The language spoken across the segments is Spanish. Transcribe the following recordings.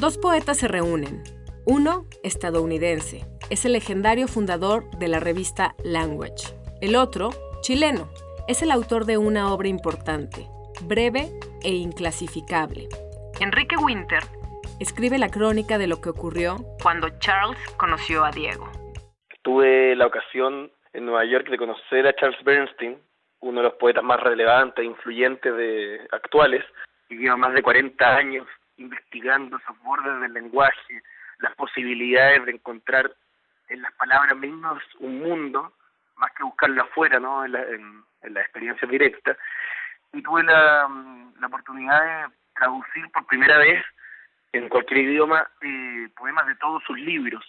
Dos poetas se reúnen. Uno, estadounidense, es el legendario fundador de la revista Language. El otro, chileno, es el autor de una obra importante, breve e inclasificable. Enrique Winter escribe la crónica de lo que ocurrió cuando Charles conoció a Diego. Tuve la ocasión en Nueva York de conocer a Charles Bernstein, uno de los poetas más relevantes e influyentes de actuales. Vivió más de 40 años investigando esos bordes del lenguaje, las posibilidades de encontrar en las palabras mismas un mundo, más que buscarlo afuera, ¿no? en, la, en, directa. Y tuve la, la oportunidad de traducir por primera vez en cualquier idioma eh, poemas de todos sus libros.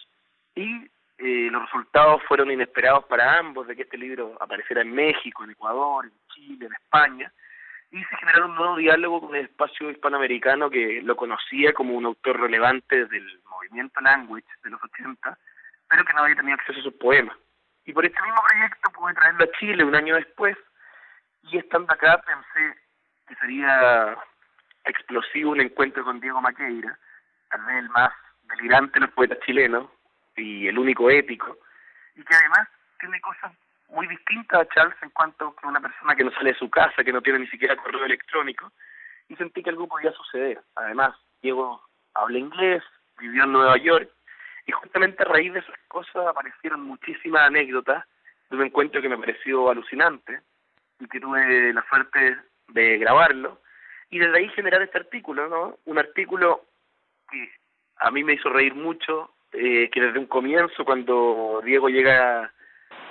Y eh, los resultados fueron inesperados para ambos, de que este libro apareciera en México, en Ecuador, en Chile, en España, y se generó un nuevo diálogo con el espacio hispanoamericano que lo conocía como un autor relevante del movimiento Language de los 80, pero que no había tenido acceso a sus poemas. Y por este mismo proyecto pude traerlo a Chile un año después, y estando acá pensé que sería explosivo un encuentro con Diego Maqueira, tal vez el más delirante de los poetas chilenos, y el único épico, y que además tiene cosas muy distintas a Charles en cuanto a una persona que no sale de su casa, que no tiene ni siquiera correo electrónico, y sentí que algo podía suceder. Además, Diego habla inglés, vivió en Nueva York, y justamente a raíz de esas cosas aparecieron muchísimas anécdotas de un encuentro que me pareció alucinante, y que tuve la suerte de grabarlo, y desde ahí generar este artículo, ¿no? Un artículo que a mí me hizo reír mucho, eh, que desde un comienzo, cuando Diego llega,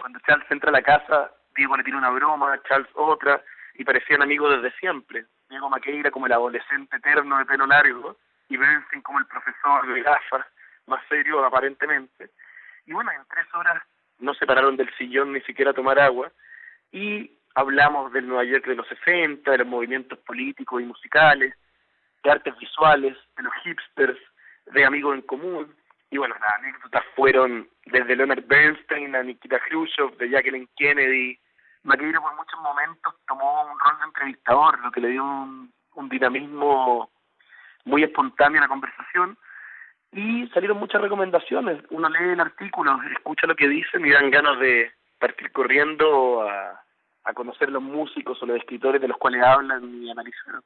cuando Charles entra a la casa, Diego le tira una broma, Charles otra, y parecían amigos desde siempre. Diego Maqueira como el adolescente eterno de pelo largo, y Benson como el profesor de gafas, más serio aparentemente. Y bueno, en tres horas no se pararon del sillón ni siquiera a tomar agua, y hablamos del Nueva York de los 60, de los movimientos políticos y musicales, de artes visuales, de los hipsters, de amigos en común, y bueno, las anécdotas fueron desde Leonard Bernstein a Nikita Khrushchev, de Jacqueline Kennedy. Maqueira por muchos momentos tomó un rol de entrevistador, lo que le dio un, dinamismo muy espontáneo a la conversación. Y salieron muchas recomendaciones. Uno lee el artículo, escucha lo que dicen y dan ganas de partir corriendo a, a conocer los músicos o los escritores de los cuales hablan y analizan.